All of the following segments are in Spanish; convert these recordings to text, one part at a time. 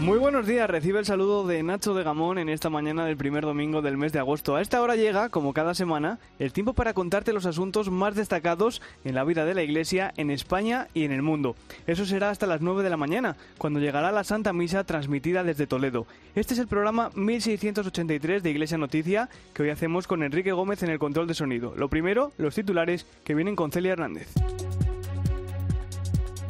Muy buenos días, recibe el saludo de Nacho de Gamón en esta mañana del primer domingo del mes de agosto. A esta hora llega, como cada semana, el tiempo para contarte los asuntos más destacados en la vida de la Iglesia en España y en el mundo. Eso será hasta las 9 de la mañana, cuando llegará la Santa Misa transmitida desde Toledo. Este es el programa 1683 de Iglesia Noticia que hoy hacemos con Enrique Gómez en el control de sonido. Lo primero, los titulares que vienen con Celia Hernández.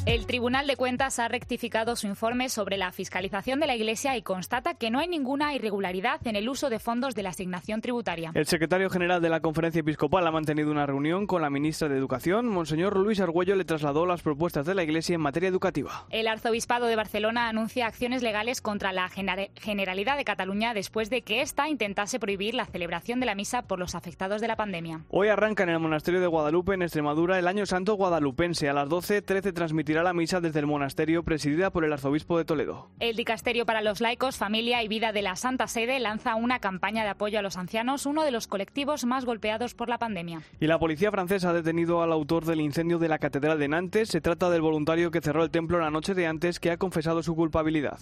El Tribunal de Cuentas ha rectificado su informe sobre la fiscalización de la Iglesia y constata que no hay ninguna irregularidad en el uso de fondos de la asignación tributaria. El secretario general de la Conferencia Episcopal ha mantenido una reunión con la ministra de Educación. Monseñor Luis Argüello le trasladó las propuestas de la Iglesia en materia educativa. El Arzobispado de Barcelona anuncia acciones legales contra la Generalidad de Cataluña después de que ésta intentase prohibir la celebración de la misa por los afectados de la pandemia. Hoy arranca en el Monasterio de Guadalupe, en Extremadura, el Año Santo Guadalupense. A las 12, 13 transmitirá la misa desde el monasterio presidida por el arzobispo de Toledo. El Dicasterio para los Laicos, Familia y Vida de la Santa Sede lanza una campaña de apoyo a los ancianos, uno de los colectivos más golpeados por la pandemia. Y la policía francesa ha detenido al autor del incendio de la Catedral de Nantes. Se trata del voluntario que cerró el templo la noche de antes que ha confesado su culpabilidad.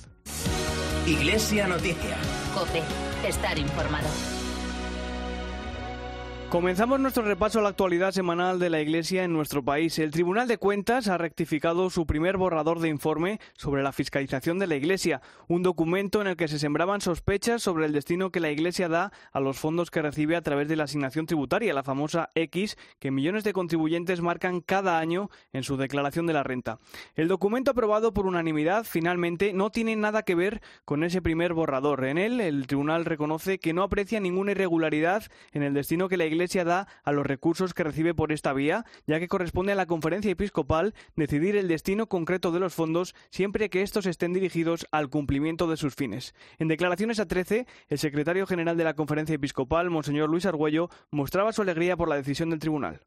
Iglesia Noticia. Cope, estar informado. Comenzamos nuestro repaso a la actualidad semanal de la Iglesia en nuestro país. El Tribunal de Cuentas ha rectificado su primer borrador de informe sobre la fiscalización de la Iglesia, un documento en el que se sembraban sospechas sobre el destino que la Iglesia da a los fondos que recibe a través de la asignación tributaria, la famosa X, que millones de contribuyentes marcan cada año en su declaración de la renta. El documento aprobado por unanimidad finalmente no tiene nada que ver con ese primer borrador. En él, el Tribunal reconoce que no aprecia ninguna irregularidad en el destino que la Iglesia Iglesia da a los recursos que recibe por esta vía, ya que corresponde a la conferencia episcopal decidir el destino concreto de los fondos siempre que estos estén dirigidos al cumplimiento de sus fines. En declaraciones a 13, el secretario general de la conferencia episcopal, Monseñor Luis Argüello, mostraba su alegría por la decisión del tribunal.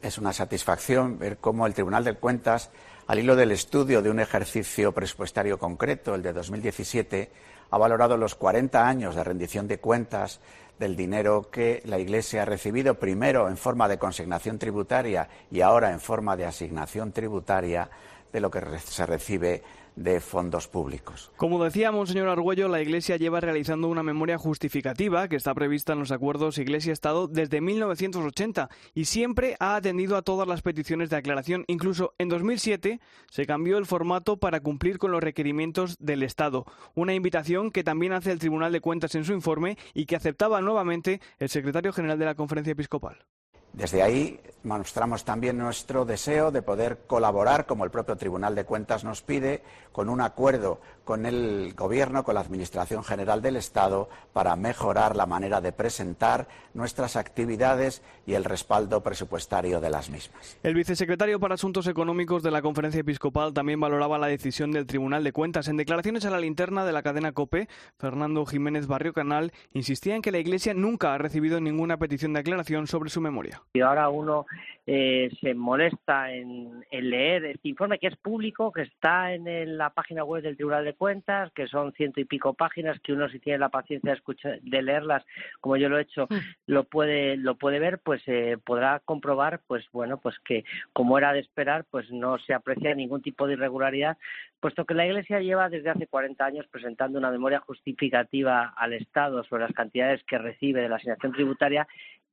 Es una satisfacción ver cómo el Tribunal de Cuentas, al hilo del estudio de un ejercicio presupuestario concreto, el de 2017, ha valorado los 40 años de rendición de cuentas del dinero que la Iglesia ha recibido, primero en forma de consignación tributaria y ahora en forma de asignación tributaria de lo que se recibe de fondos públicos. Como decía Monseñor Argüello, la Iglesia lleva realizando una memoria justificativa que está prevista en los acuerdos Iglesia-Estado desde 1980 y siempre ha atendido a todas las peticiones de aclaración. Incluso en 2007 se cambió el formato para cumplir con los requerimientos del Estado, una invitación que también hace el Tribunal de Cuentas en su informe y que aceptaba nuevamente el secretario general de la Conferencia Episcopal. Desde ahí mostramos también nuestro deseo de poder colaborar, como el propio Tribunal de Cuentas nos pide, con un acuerdo con el Gobierno, con la Administración General del Estado, para mejorar la manera de presentar nuestras actividades y el respaldo presupuestario de las mismas. El vicesecretario para Asuntos Económicos de la Conferencia Episcopal también valoraba la decisión del Tribunal de Cuentas. En declaraciones a la linterna de la cadena COPE, Fernando Jiménez Barrio Canal insistía en que la Iglesia nunca ha recibido ninguna petición de aclaración sobre su memoria. Y ahora uno eh, se molesta en, leer este informe que es público, que está en, la página web del Tribunal de Cuentas, que son ciento y pico páginas, que uno si tiene la paciencia de, de leerlas, como yo lo he hecho, lo puede lo puede ver, pues eh, podrá comprobar, pues bueno, pues que como era de esperar, pues no se aprecia ningún tipo de irregularidad, puesto que la Iglesia lleva desde hace 40 años presentando una memoria justificativa al Estado sobre las cantidades que recibe de la asignación tributaria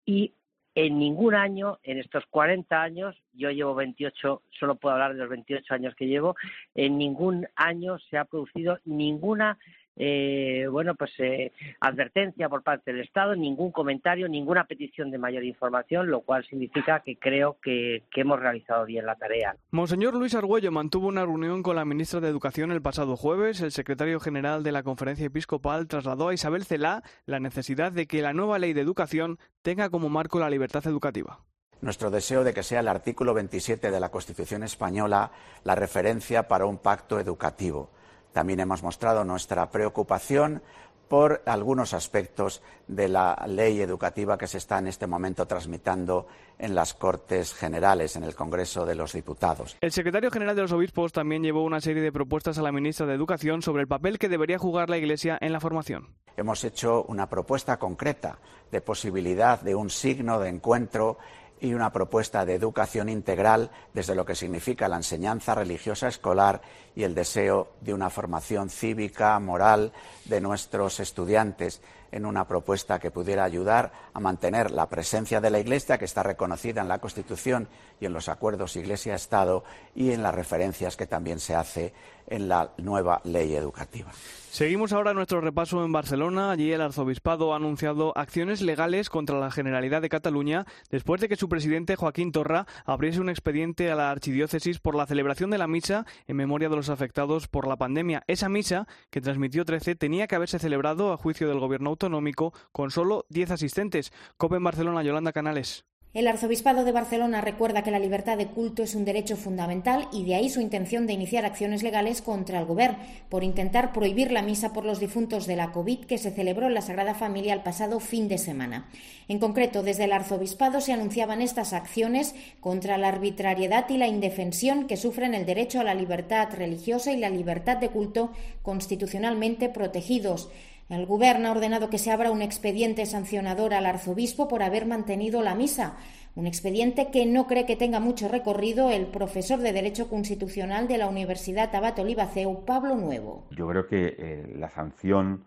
y en ningún año, en estos 40 años, yo llevo 28, solo puedo hablar de los 28 años que llevo, en ningún año se ha producido ninguna eh, bueno, pues eh, advertencia por parte del Estado, ningún comentario, ninguna petición de mayor información, lo cual significa que creo que, hemos realizado bien la tarea. Monseñor Luis Argüello mantuvo una reunión con la ministra de Educación el pasado jueves. El secretario general de la Conferencia Episcopal trasladó a Isabel Celá la necesidad de que la nueva ley de educación tenga como marco la libertad educativa nuestro deseo de que sea el artículo 27 de la Constitución española la referencia para un pacto educativo. También hemos mostrado nuestra preocupación por algunos aspectos de la ley educativa que se está en este momento transmitando en las Cortes Generales, en el Congreso de los Diputados. El secretario general de los obispos también llevó una serie de propuestas a la ministra de Educación sobre el papel que debería jugar la Iglesia en la formación. Hemos hecho una propuesta concreta de posibilidad de un signo de encuentro y una propuesta de educación integral desde lo que significa la enseñanza religiosa escolar y el deseo de una formación cívica, moral de nuestros estudiantes en una propuesta que pudiera ayudar a mantener la presencia de la Iglesia, que está reconocida en la Constitución y en los acuerdos Iglesia-Estado y en las referencias que también se hace en la nueva ley educativa. Seguimos ahora nuestro repaso en Barcelona. Allí el arzobispado ha anunciado acciones legales contra la Generalidad de Cataluña después de que su presidente Joaquín Torra abriese un expediente a la archidiócesis por la celebración de la misa en memoria de los afectados por la pandemia. Esa misa, que transmitió 13, tenía que haberse celebrado a juicio del gobierno autonómico con solo 10 asistentes. COPE Barcelona, Yolanda Canales. El Arzobispado de Barcelona recuerda que la libertad de culto es un derecho fundamental y de ahí su intención de iniciar acciones legales contra el Gobierno por intentar prohibir la misa por los difuntos de la COVID que se celebró en la Sagrada Familia el pasado fin de semana. En concreto, desde el Arzobispado se anunciaban estas acciones contra la arbitrariedad y la indefensión que sufren el derecho a la libertad religiosa y la libertad de culto constitucionalmente protegidos. El Gobierno ha ordenado que se abra un expediente sancionador al arzobispo por haber mantenido la misa, un expediente que no cree que tenga mucho recorrido el profesor de Derecho Constitucional de la Universidad Tabato Olivaceu, Pablo Nuevo. Yo creo que eh, la sanción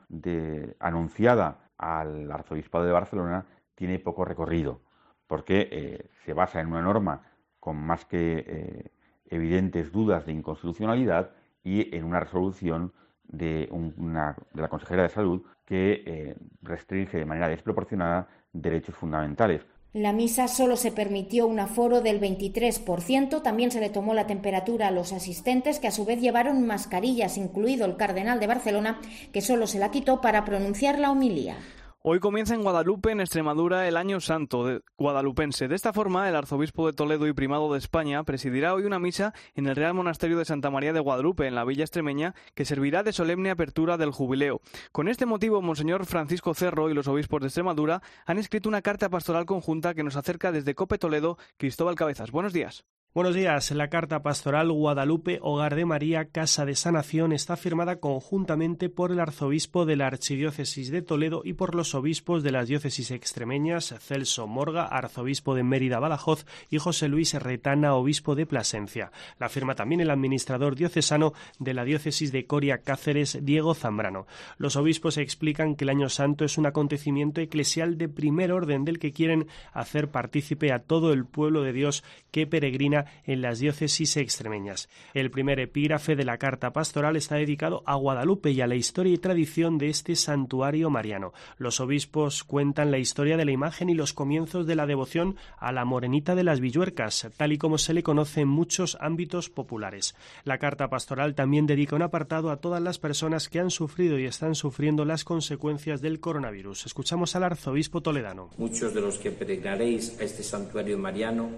anunciada al arzobispado de Barcelona tiene poco recorrido, porque eh, se basa en una norma con más que eh, evidentes dudas de inconstitucionalidad y en una resolución de, una, de la consejera de salud que eh, restringe de manera desproporcionada derechos fundamentales. La misa solo se permitió un aforo del 23%. También se le tomó la temperatura a los asistentes, que a su vez llevaron mascarillas, incluido el cardenal de Barcelona, que solo se la quitó para pronunciar la homilía. Hoy comienza en Guadalupe, en Extremadura, el Año Santo guadalupense. De esta forma, el arzobispo de Toledo y primado de España presidirá hoy una misa en el Real Monasterio de Santa María de Guadalupe, en la villa extremeña, que servirá de solemne apertura del jubileo. Con este motivo, Monseñor Francisco Cerro y los obispos de Extremadura han escrito una carta pastoral conjunta que nos acerca desde Cope Toledo, Cristóbal Cabezas. Buenos días. Buenos días. La carta pastoral Guadalupe, Hogar de María, Casa de Sanación está firmada conjuntamente por el arzobispo de la Archidiócesis de Toledo y por los obispos de las diócesis extremeñas, Celso Morga, arzobispo de Mérida Badajoz, y José Luis Retana, obispo de Plasencia. La firma también el administrador diocesano de la diócesis de Coria Cáceres, Diego Zambrano. Los obispos explican que el Año Santo es un acontecimiento eclesial de primer orden del que quieren hacer partícipe a todo el pueblo de Dios que peregrina en las diócesis extremeñas. El primer epígrafe de la carta pastoral está dedicado a Guadalupe y a la historia y tradición de este santuario mariano. Los obispos cuentan la historia de la imagen y los comienzos de la devoción a la morenita de las Villuercas, tal y como se le conoce en muchos ámbitos populares. La carta pastoral también dedica un apartado a todas las personas que han sufrido y están sufriendo las consecuencias del coronavirus. Escuchamos al arzobispo toledano. Muchos de los que peregrinaréis a este santuario mariano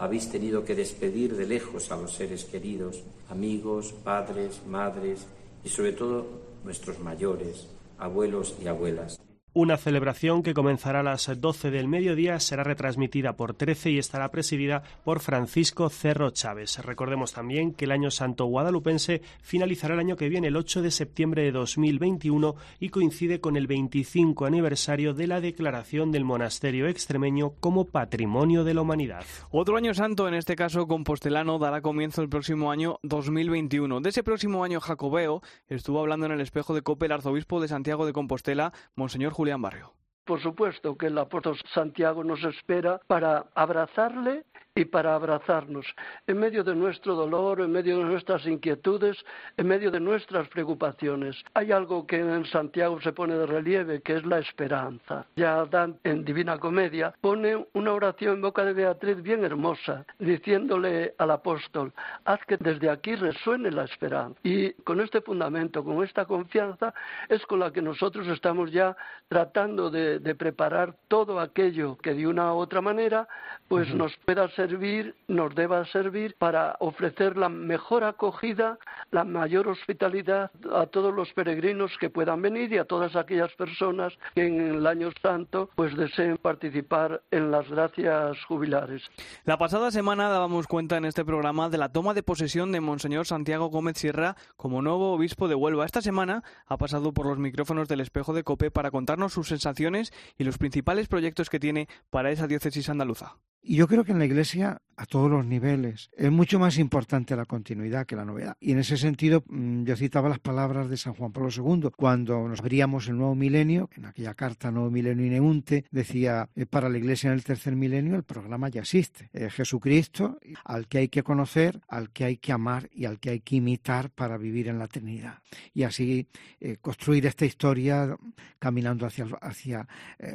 habéis tenido que despedir de lejos a los seres queridos, amigos, padres, madres y sobre todo nuestros mayores, abuelos y abuelas. Una celebración que comenzará a las 12 del mediodía será retransmitida por 13 y estará presidida por Francisco Cerro Chávez. Recordemos también que el Año Santo Guadalupense finalizará el año que viene, el 8 de septiembre de 2021, y coincide con el 25 aniversario de la declaración del monasterio extremeño como Patrimonio de la Humanidad. Otro Año Santo, en este caso compostelano, dará comienzo el próximo año 2021. De ese próximo año jacobeo estuvo hablando en el espejo de Cope el arzobispo de Santiago de Compostela, Monseñor Julián Barrio. Por supuesto que el apóstol Santiago nos espera para abrazarle y para abrazarnos en medio de nuestro dolor, en medio de nuestras inquietudes, en medio de nuestras preocupaciones. Hay algo que en Santiago se pone de relieve, que es la esperanza. Ya Dan en Divina Comedia pone una oración en boca de Beatriz bien hermosa, diciéndole al apóstol, haz que desde aquí resuene la esperanza. Y con este fundamento, con esta confianza, es con la que nosotros estamos ya tratando de, preparar todo aquello que de una u otra manera pues nos pueda servir, nos deba servir para ofrecer la mejor acogida, la mayor hospitalidad a todos los peregrinos que puedan venir y a todas aquellas personas que en el año santo pues deseen participar en las gracias jubilares. La pasada semana dábamos cuenta en este programa de la toma de posesión de Monseñor Santiago Gómez Sierra como nuevo obispo de Huelva. Esta semana ha pasado por los micrófonos del espejo de Cope para contarnos sus sensaciones y los principales proyectos que tiene para esa diócesis andaluza. Y yo creo que en la Iglesia a todos los niveles. Es mucho más importante la continuidad que la novedad. Y en ese sentido, mm, yo citaba las palabras de San Juan Pablo II cuando nos abríamos el nuevo milenio, en aquella carta Nuevo Milenio Ineunte, decía, eh, para la Iglesia en el tercer milenio el programa ya existe. Eh, Jesucristo, al que hay que conocer, al que hay que amar y al que hay que imitar para vivir en la Trinidad. Y así eh, construir esta historia caminando hacia, hacia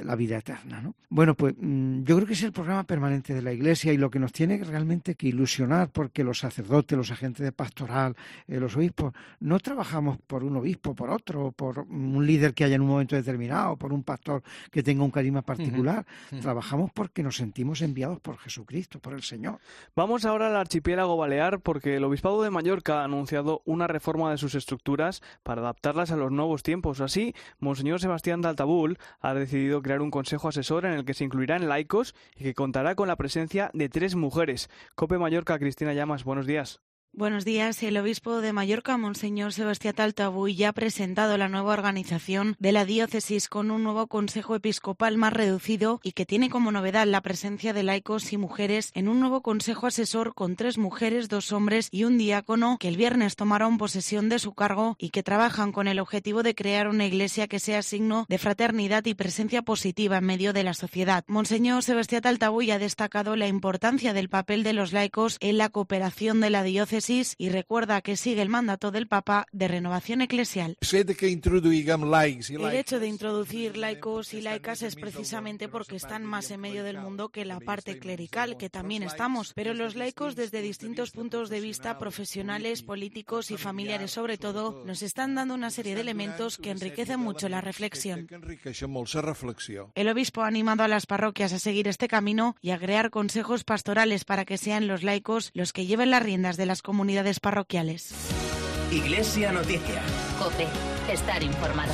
la vida eterna. ¿no? Bueno, pues mm, yo creo que es el programa permanente de la Iglesia y lo que nos tiene realmente que ilusionar porque los sacerdotes, los agentes de pastoral, eh, los obispos, no trabajamos por un obispo, por otro, por un líder que haya en un momento determinado, por un pastor que tenga un carisma particular. Trabajamos porque nos sentimos enviados por Jesucristo, por el Señor. Vamos ahora al archipiélago balear porque el obispado de Mallorca ha anunciado una reforma de sus estructuras para adaptarlas a los nuevos tiempos. Así, Monseñor Sebastián Daltabul ha decidido crear un consejo asesor en el que se incluirán laicos y que contará con la presencia de tres mujeres Cope Mallorca, Cristina Llamas, buenos días. Buenos días. El obispo de Mallorca, Monseñor Sebastián Taltabuy, ha presentado la nueva organización de la diócesis con un nuevo consejo episcopal más reducido y que tiene como novedad la presencia de laicos y mujeres en un nuevo consejo asesor con tres mujeres, dos hombres y un diácono que el viernes tomaron posesión de su cargo y que trabajan con el objetivo de crear una iglesia que sea signo de fraternidad y presencia positiva en medio de la sociedad. Monseñor Sebastián Taltabuy ha destacado la importancia del papel de los laicos en la cooperación de la diócesis y recuerda que sigue el mandato del Papa de renovación eclesial. El hecho de introducir laicos y laicas es precisamente porque están más en medio del mundo que la parte clerical, que también estamos, pero los laicos desde distintos puntos de vista profesionales, políticos y familiares sobre todo, nos están dando una serie de elementos que enriquecen mucho la reflexión. El obispo ha animado a las parroquias a seguir este camino y a crear consejos pastorales para que sean los laicos los que lleven las riendas de las comunidades parroquiales. Iglesia Noticia. COPE. Estar informado.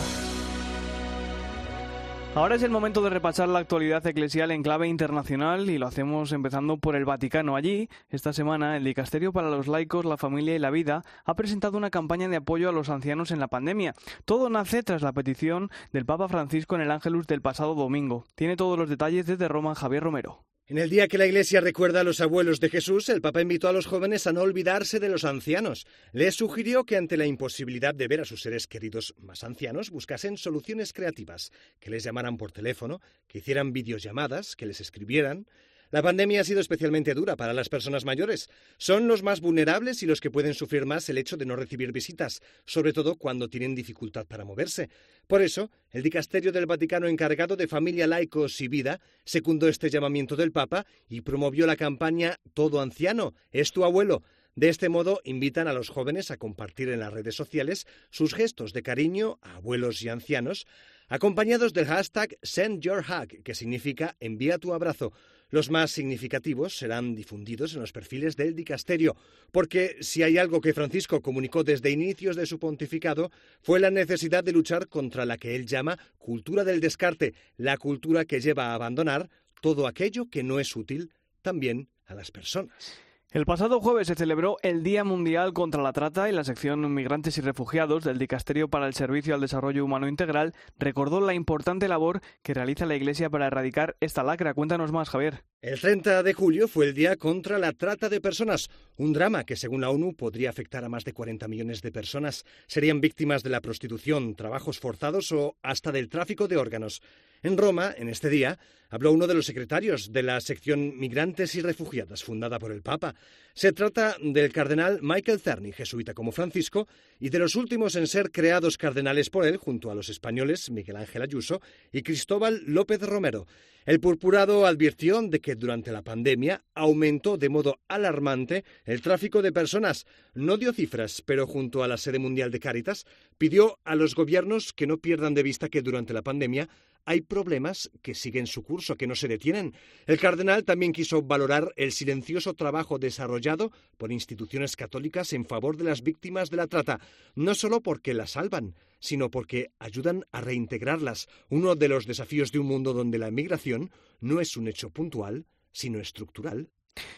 Ahora es el momento de repasar la actualidad eclesial en clave internacional y lo hacemos empezando por el Vaticano. Allí, esta semana, el Dicasterio para los Laicos, la Familia y la Vida ha presentado una campaña de apoyo a los ancianos en la pandemia. Todo nace tras la petición del Papa Francisco en el Ángelus del pasado domingo. Tiene todos los detalles desde Roma Javier Romero. En el día que la Iglesia recuerda a los abuelos de Jesús, el Papa invitó a los jóvenes a no olvidarse de los ancianos. Les sugirió que ante la imposibilidad de ver a sus seres queridos más ancianos, buscasen soluciones creativas, que les llamaran por teléfono, que hicieran videollamadas, que les escribieran, la pandemia ha sido especialmente dura para las personas mayores. Son los más vulnerables y los que pueden sufrir más el hecho de no recibir visitas, sobre todo cuando tienen dificultad para moverse. Por eso, el Dicasterio del Vaticano encargado de Familia, Laicos y Vida secundó este llamamiento del Papa y promovió la campaña Todo anciano, es tu abuelo. De este modo, invitan a los jóvenes a compartir en las redes sociales sus gestos de cariño a abuelos y ancianos, acompañados del hashtag Send Your Hug, que significa envía tu abrazo. Los más significativos serán difundidos en los perfiles del dicasterio, porque si hay algo que Francisco comunicó desde inicios de su pontificado fue la necesidad de luchar contra la que él llama cultura del descarte, la cultura que lleva a abandonar todo aquello que no es útil también a las personas. El pasado jueves se celebró el Día Mundial contra la Trata y la sección Migrantes y Refugiados del Dicasterio para el Servicio al Desarrollo Humano Integral recordó la importante labor que realiza la Iglesia para erradicar esta lacra. Cuéntanos más, Javier. El 30 de julio fue el Día contra la Trata de Personas, un drama que según la ONU podría afectar a más de 40 millones de personas. Serían víctimas de la prostitución, trabajos forzados o hasta del tráfico de órganos. En Roma, en este día, habló uno de los secretarios de la sección Migrantes y Refugiadas, fundada por el Papa. Se trata del cardenal Michael Cerny, jesuita como Francisco, y de los últimos en ser creados cardenales por él, junto a los españoles Miguel Ángel Ayuso y Cristóbal López Romero. El purpurado advirtió de que durante la pandemia aumentó de modo alarmante el tráfico de personas. No dio cifras, pero junto a la sede mundial de Cáritas pidió a los gobiernos que no pierdan de vista que durante la pandemia hay problemas que siguen su curso, que no se detienen. El cardenal también quiso valorar el silencioso trabajo desarrollado por instituciones católicas en favor de las víctimas de la trata, no solo porque las salvan, sino porque ayudan a reintegrarlas, uno de los desafíos de un mundo donde la migración no es un hecho puntual, sino estructural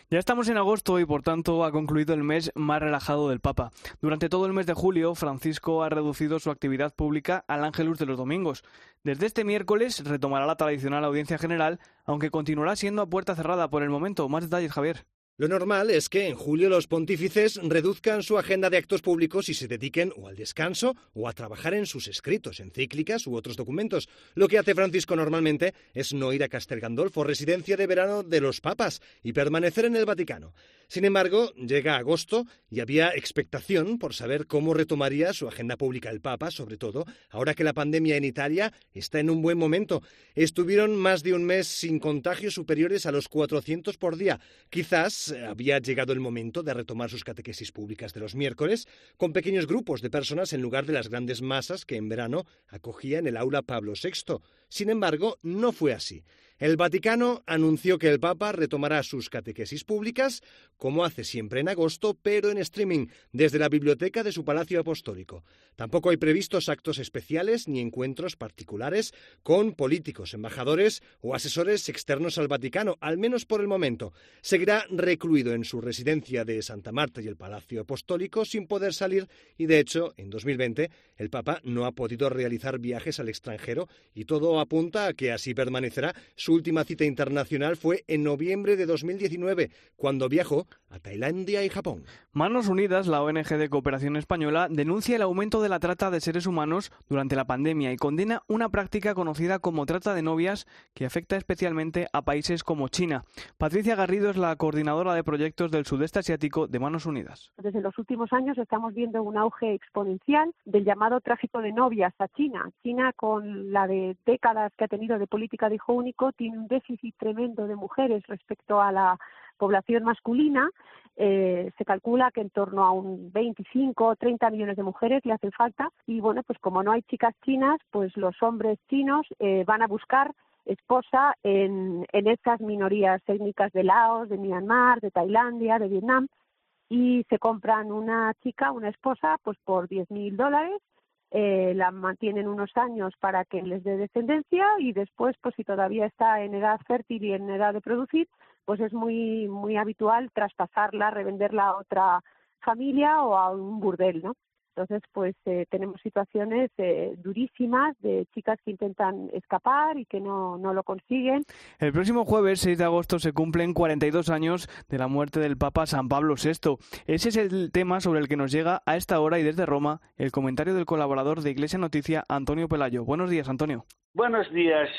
Ya estamos en agosto y por tanto ha concluido el mes más relajado del Papa. Durante todo el mes de julio, Francisco ha reducido su actividad pública al Ángelus de los domingos. Desde este miércoles retomará la tradicional audiencia general, aunque continuará siendo a puerta cerrada por el momento. Más detalles, Javier. Lo normal es que en julio los pontífices reduzcan su agenda de actos públicos y se dediquen o al descanso o a trabajar en sus escritos, encíclicas u otros documentos. Lo que hace Francisco normalmente es no ir a Castel Gandolfo, residencia de verano de los papas, y permanecer en el Vaticano. Sin embargo, llega agosto y había expectación por saber cómo retomaría su agenda pública el Papa, sobre todo ahora que la pandemia en Italia está en un buen momento. Estuvieron más de un mes sin contagios superiores a los 400 por día. Quizás eh, había llegado el momento de retomar sus catequesis públicas de los miércoles con pequeños grupos de personas en lugar de las grandes masas que en verano acogía en el aula Pablo VI. Sin embargo, no fue así. El Vaticano anunció que el Papa retomará sus catequesis públicas, como hace siempre en agosto, pero en streaming, desde la biblioteca de su Palacio Apostólico. Tampoco hay previstos actos especiales ni encuentros particulares con políticos, embajadores o asesores externos al Vaticano, al menos por el momento. Seguirá recluido en su residencia de Santa Marta y el Palacio Apostólico sin poder salir y, de hecho, en 2020 el Papa no ha podido realizar viajes al extranjero y todo apunta a que así permanecerá su última cita internacional fue en noviembre de 2019, cuando viajó a Tailandia y Japón. Manos Unidas, la ONG de cooperación española, denuncia el aumento de la trata de seres humanos durante la pandemia y condena una práctica conocida como trata de novias que afecta especialmente a países como China. Patricia Garrido es la coordinadora de proyectos del sudeste asiático de Manos Unidas. Desde los últimos años estamos viendo un auge exponencial del llamado tráfico de novias a China. China, con la de décadas que ha tenido de política de hijo único, tiene un déficit tremendo de mujeres respecto a la población masculina. Eh, se calcula que en torno a un 25 o 30 millones de mujeres le hacen falta. Y bueno, pues como no hay chicas chinas, pues los hombres chinos eh, van a buscar esposa en, en estas minorías étnicas de Laos, de Myanmar, de Tailandia, de Vietnam. Y se compran una chica, una esposa, pues por 10 mil dólares eh, la mantienen unos años para que les dé descendencia y después, pues si todavía está en edad fértil y en edad de producir, pues es muy muy habitual traspasarla, revenderla a otra familia o a un burdel, ¿no? Entonces, pues eh, tenemos situaciones eh, durísimas de chicas que intentan escapar y que no, no lo consiguen. El próximo jueves, 6 de agosto, se cumplen 42 años de la muerte del Papa San Pablo VI. Ese es el tema sobre el que nos llega a esta hora y desde Roma el comentario del colaborador de Iglesia Noticia, Antonio Pelayo. Buenos días, Antonio. Buenos días.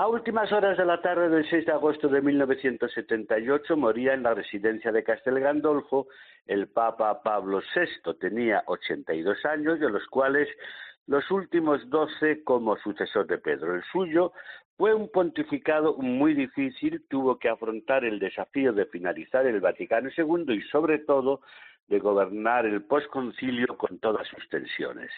A últimas horas de la tarde del 6 de agosto de 1978 moría en la residencia de Castel Gandolfo el Papa Pablo VI. Tenía 82 años, de los cuales los últimos 12 como sucesor de Pedro. El suyo fue un pontificado muy difícil, tuvo que afrontar el desafío de finalizar el Vaticano II y sobre todo de gobernar el posconcilio con todas sus tensiones.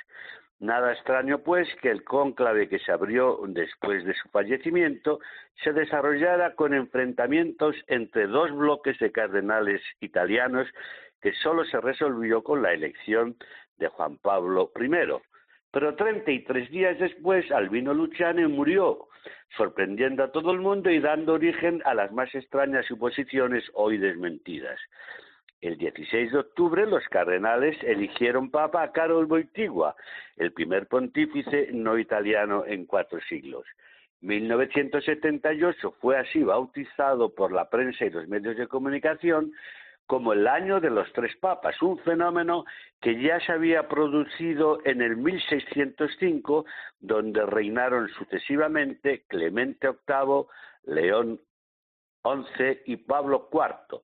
Nada extraño, pues, que el cónclave que se abrió después de su fallecimiento se desarrollara con enfrentamientos entre dos bloques de cardenales italianos que solo se resolvió con la elección de Juan Pablo I. Pero 33 días después, Albino Luciani murió, sorprendiendo a todo el mundo y dando origen a las más extrañas suposiciones hoy desmentidas. El 16 de octubre los cardenales eligieron papa a Carol Boitigua, el primer pontífice no italiano en cuatro siglos. 1978 fue así bautizado por la prensa y los medios de comunicación como el año de los tres papas, un fenómeno que ya se había producido en el 1605, donde reinaron sucesivamente Clemente VIII, León XI y Pablo IV.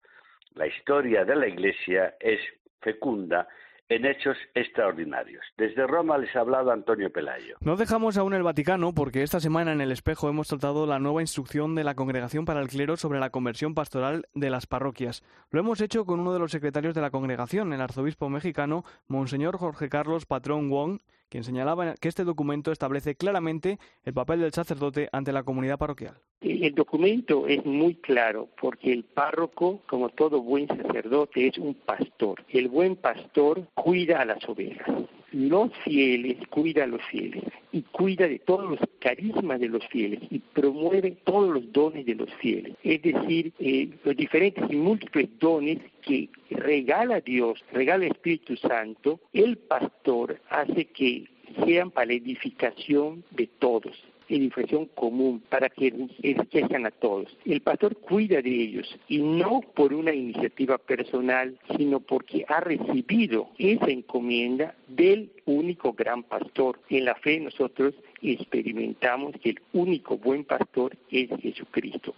La historia de la Iglesia es fecunda en hechos extraordinarios. Desde Roma les ha hablado Antonio Pelayo. No dejamos aún el Vaticano porque esta semana en el espejo hemos tratado la nueva instrucción de la Congregación para el Clero sobre la conversión pastoral de las parroquias. Lo hemos hecho con uno de los secretarios de la congregación, el arzobispo mexicano, Monseñor Jorge Carlos Patrón Wong, quien señalaba que este documento establece claramente el papel del sacerdote ante la comunidad parroquial. El documento es muy claro porque el párroco, como todo buen sacerdote, es un pastor. El buen pastor cuida a las ovejas los fieles, cuida a los fieles y cuida de todos los carismas de los fieles y promueve todos los dones de los fieles. Es decir, eh, los diferentes y múltiples dones que regala Dios, regala el Espíritu Santo, el pastor hace que sean para la edificación de todos edificación común para que enriquezcan a todos. El pastor cuida de ellos y no por una iniciativa personal, sino porque ha recibido esa encomienda del único gran pastor. En la fe nosotros experimentamos que el único buen pastor es Jesucristo.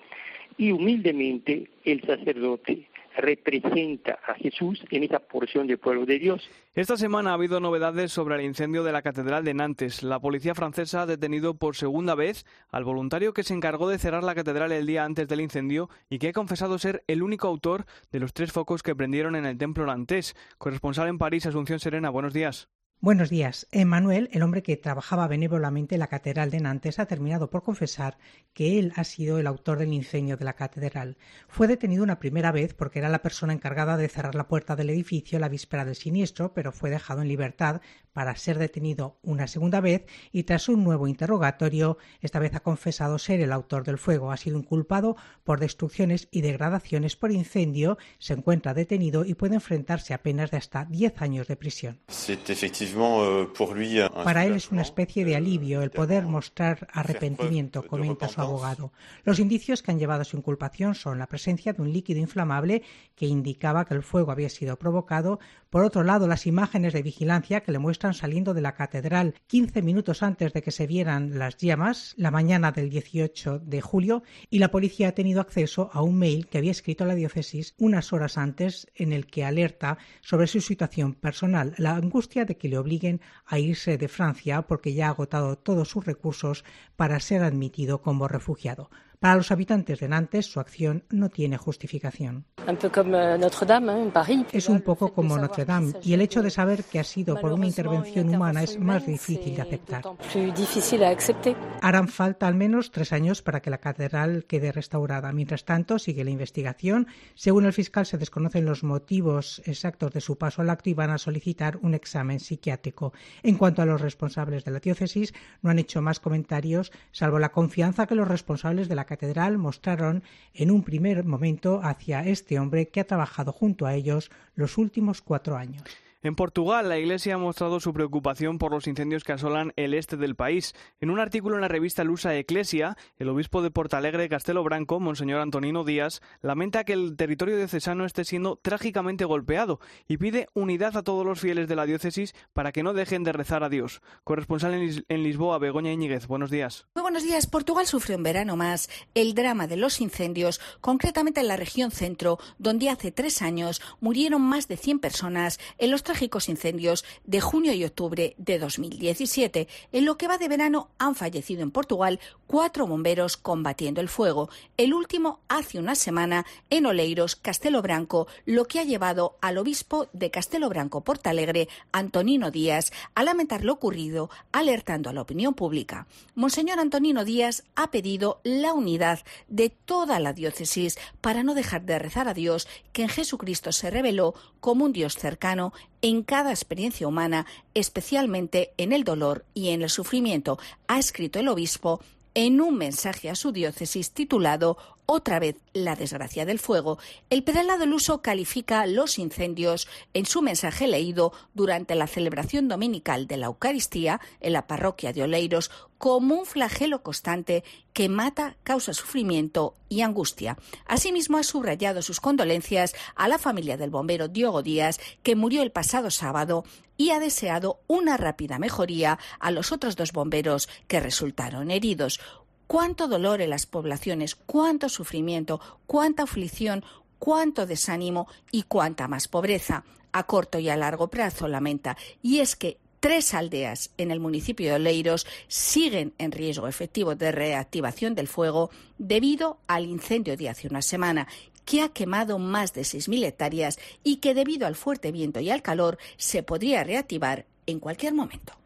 Y humildemente el sacerdote representa a Jesús en esa porción del pueblo de Dios. Esta semana ha habido novedades sobre el incendio de la Catedral de Nantes. La policía francesa ha detenido por segunda vez al voluntario que se encargó de cerrar la catedral el día antes del incendio y que ha confesado ser el único autor de los tres focos que prendieron en el templo nantes. Corresponsal en París, Asunción Serena, buenos días. Buenos días. Emmanuel, el hombre que trabajaba benévolamente en la Catedral de Nantes, ha terminado por confesar que él ha sido el autor del incendio de la catedral. Fue detenido una primera vez porque era la persona encargada de cerrar la puerta del edificio la víspera del siniestro, pero fue dejado en libertad para ser detenido una segunda vez y tras un nuevo interrogatorio, esta vez ha confesado ser el autor del fuego. Ha sido inculpado por destrucciones y degradaciones por incendio, se encuentra detenido y puede enfrentarse a penas de hasta 10 años de prisión. Euh, Para él es una especie de alivio el poder mostrar arrepentimiento, comenta su abogado. Los indicios que han llevado a su inculpación son la presencia de un líquido inflamable que indicaba que el fuego había sido provocado, por otro lado las imágenes de vigilancia que le muestran saliendo de la catedral 15 minutos antes de que se vieran las llamas, la mañana del 18 de julio, y la policía ha tenido acceso a un mail que había escrito la diócesis unas horas antes en el que alerta sobre su situación personal, la angustia de que le obliguen a irse de Francia porque ya ha agotado todos sus recursos para ser admitido como refugiado. Para los habitantes de Nantes, su acción no tiene justificación. Es un poco como Notre Dame y el hecho de saber que ha sido por una intervención humana es más difícil de aceptar. Harán falta al menos tres años para que la catedral quede restaurada. Mientras tanto, sigue la investigación. Según el fiscal, se desconocen los motivos exactos de su paso al acto y van a solicitar un examen psiquiátrico. En cuanto a los responsables de la diócesis, no han hecho más comentarios, salvo la confianza que los responsables de la catedral mostraron en un primer momento hacia este hombre que ha trabajado junto a ellos los últimos cuatro años. En Portugal, la Iglesia ha mostrado su preocupación por los incendios que asolan el este del país. En un artículo en la revista Lusa Ecclesia, el obispo de Portalegre, Castelo Branco, Monseñor Antonino Díaz, lamenta que el territorio diocesano esté siendo trágicamente golpeado y pide unidad a todos los fieles de la diócesis para que no dejen de rezar a Dios. Corresponsal en, Lisboa, Begoña Íñiguez, buenos días. Muy buenos días. Portugal sufrió un verano más el drama de los incendios, concretamente en la región centro, donde hace tres años murieron más de 100 personas en los trágicos incendios de junio y octubre de 2017. En lo que va de verano han fallecido en Portugal cuatro bomberos combatiendo el fuego. El último hace una semana en Oleiros, Castelo Branco, lo que ha llevado al obispo de Castelo Branco Portalegre, Antonino Díaz, a lamentar lo ocurrido, alertando a la opinión pública. Monseñor Antonino Díaz ha pedido la unidad de toda la diócesis para no dejar de rezar a Dios, que en Jesucristo se reveló como un Dios cercano en cada experiencia humana, especialmente en el dolor y en el sufrimiento, ha escrito el obispo en un mensaje a su diócesis titulado Otra vez la desgracia del fuego, el prelado Luso califica los incendios en su mensaje leído durante la celebración dominical de la Eucaristía en la parroquia de Oleiros como un flagelo constante que mata, causa sufrimiento y angustia. Asimismo, ha subrayado sus condolencias a la familia del bombero Diogo Díaz, que murió el pasado sábado, y ha deseado una rápida mejoría a los otros dos bomberos que resultaron heridos cuánto dolor en las poblaciones, cuánto sufrimiento, cuánta aflicción, cuánto desánimo y cuánta más pobreza. A corto y a largo plazo, lamenta. Y es que tres aldeas en el municipio de Oleiros siguen en riesgo efectivo de reactivación del fuego debido al incendio de hace una semana que ha quemado más de 6.000 hectáreas y que debido al fuerte viento y al calor se podría reactivar en cualquier momento.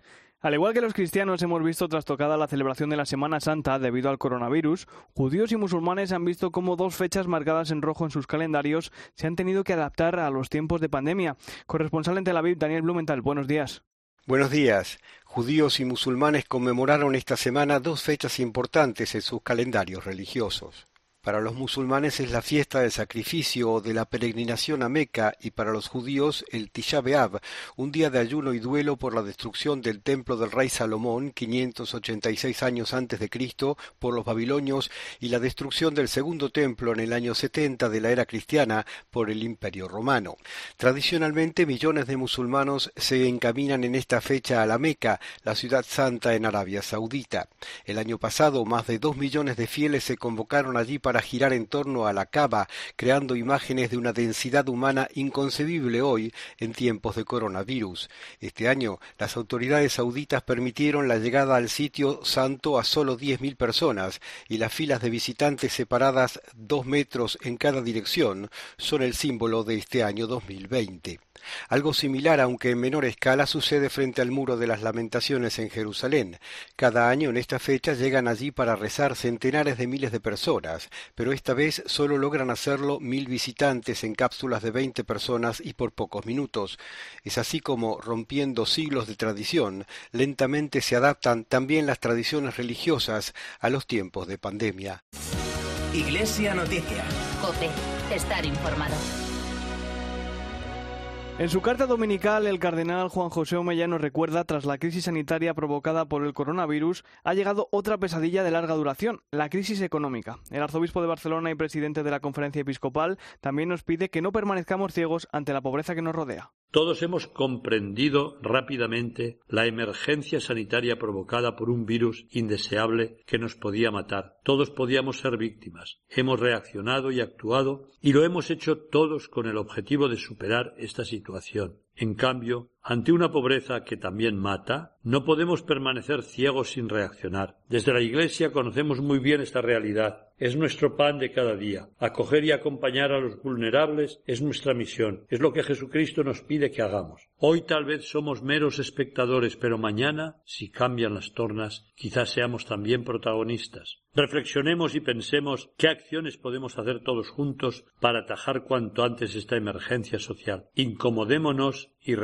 Al igual que los cristianos hemos visto trastocada la celebración de la Semana Santa debido al coronavirus, judíos y musulmanes han visto cómo dos fechas marcadas en rojo en sus calendarios se han tenido que adaptar a los tiempos de pandemia. Corresponsal en Tel Aviv, Daniel Blumenthal, buenos días. Buenos días. Judíos y musulmanes conmemoraron esta semana dos fechas importantes en sus calendarios religiosos. Para los musulmanes es la fiesta del sacrificio o de la peregrinación a Meca y para los judíos el Tisha B'Av, un día de ayuno y duelo por la destrucción del templo del rey Salomón 586 años antes de Cristo por los babilonios y la destrucción del segundo templo en el año 70 de la era cristiana por el Imperio romano. Tradicionalmente millones de musulmanos se encaminan en esta fecha a la Meca, la ciudad santa en Arabia Saudita. El año pasado más de dos millones de fieles se convocaron allí para para girar en torno a la cava, creando imágenes de una densidad humana inconcebible hoy en tiempos de coronavirus. Este año, las autoridades sauditas permitieron la llegada al sitio santo a solo 10.000 personas y las filas de visitantes separadas dos metros en cada dirección son el símbolo de este año 2020. Algo similar, aunque en menor escala, sucede frente al Muro de las Lamentaciones en Jerusalén. Cada año en esta fecha llegan allí para rezar centenares de miles de personas, pero esta vez solo logran hacerlo mil visitantes en cápsulas de veinte personas y por pocos minutos. Es así como, rompiendo siglos de tradición, lentamente se adaptan también las tradiciones religiosas a los tiempos de pandemia. Iglesia Noticia. COPE. Estar informado. En su carta dominical, el cardenal Juan José Omeya recuerda, tras la crisis sanitaria provocada por el coronavirus, ha llegado otra pesadilla de larga duración, la crisis económica. El arzobispo de Barcelona y presidente de la conferencia episcopal también nos pide que no permanezcamos ciegos ante la pobreza que nos rodea. Todos hemos comprendido rápidamente la emergencia sanitaria provocada por un virus indeseable que nos podía matar. Todos podíamos ser víctimas. Hemos reaccionado y actuado y lo hemos hecho todos con el objetivo de superar esta situación. En cambio, ante una pobreza que también mata, no podemos permanecer ciegos sin reaccionar. Desde la Iglesia conocemos muy bien esta realidad. Es nuestro pan de cada día. Acoger y acompañar a los vulnerables es nuestra misión. Es lo que Jesucristo nos pide que hagamos. Hoy tal vez somos meros espectadores, pero mañana, si cambian las tornas, quizás seamos también protagonistas. Reflexionemos y pensemos qué acciones podemos hacer todos juntos para atajar cuanto antes esta emergencia social. Incomodémonos y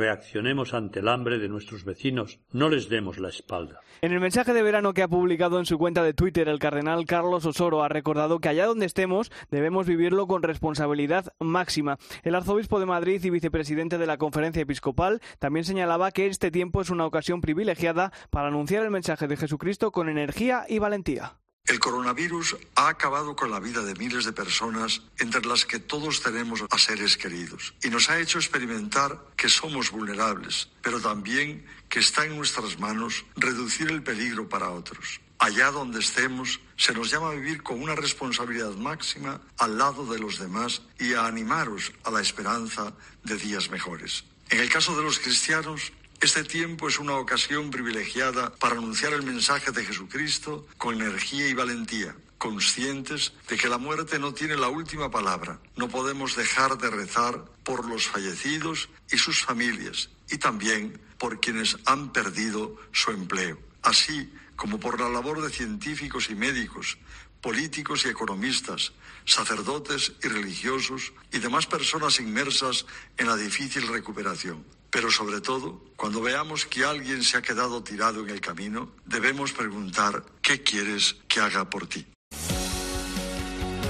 ante el hambre de nuestros vecinos. No les demos la espalda. En el mensaje de verano que ha publicado en su cuenta de Twitter, el cardenal Carlos Osoro ha recordado que allá donde estemos debemos vivirlo con responsabilidad máxima. El arzobispo de Madrid y vicepresidente de la conferencia episcopal también señalaba que este tiempo es una ocasión privilegiada para anunciar el mensaje de Jesucristo con energía y valentía. El coronavirus ha acabado con la vida de miles de personas, entre las que todos tenemos a seres queridos, y nos ha hecho experimentar que somos vulnerables, pero también que está en nuestras manos reducir el peligro para otros. Allá donde estemos, se nos llama a vivir con una responsabilidad máxima al lado de los demás y a animaros a la esperanza de días mejores. En el caso de los cristianos, este tiempo es una ocasión privilegiada para anunciar el mensaje de Jesucristo con energía y valentía, conscientes de que la muerte no tiene la última palabra. No podemos dejar de rezar por los fallecidos y sus familias y también por quienes han perdido su empleo, así como por la labor de científicos y médicos, políticos y economistas, sacerdotes y religiosos y demás personas inmersas en la difícil recuperación. Pero sobre todo, cuando veamos que alguien se ha quedado tirado en el camino, debemos preguntar, ¿qué quieres que haga por ti?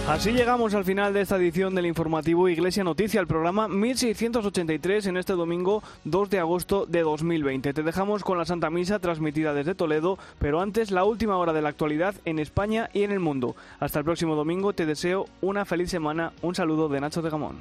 Así llegamos al final de esta edición del informativo Iglesia Noticia, el programa 1683 en este domingo 2 de agosto de 2020. Te dejamos con la Santa Misa transmitida desde Toledo, pero antes la última hora de la actualidad en España y en el mundo. Hasta el próximo domingo te deseo una feliz semana. Un saludo de Nacho de Gamón.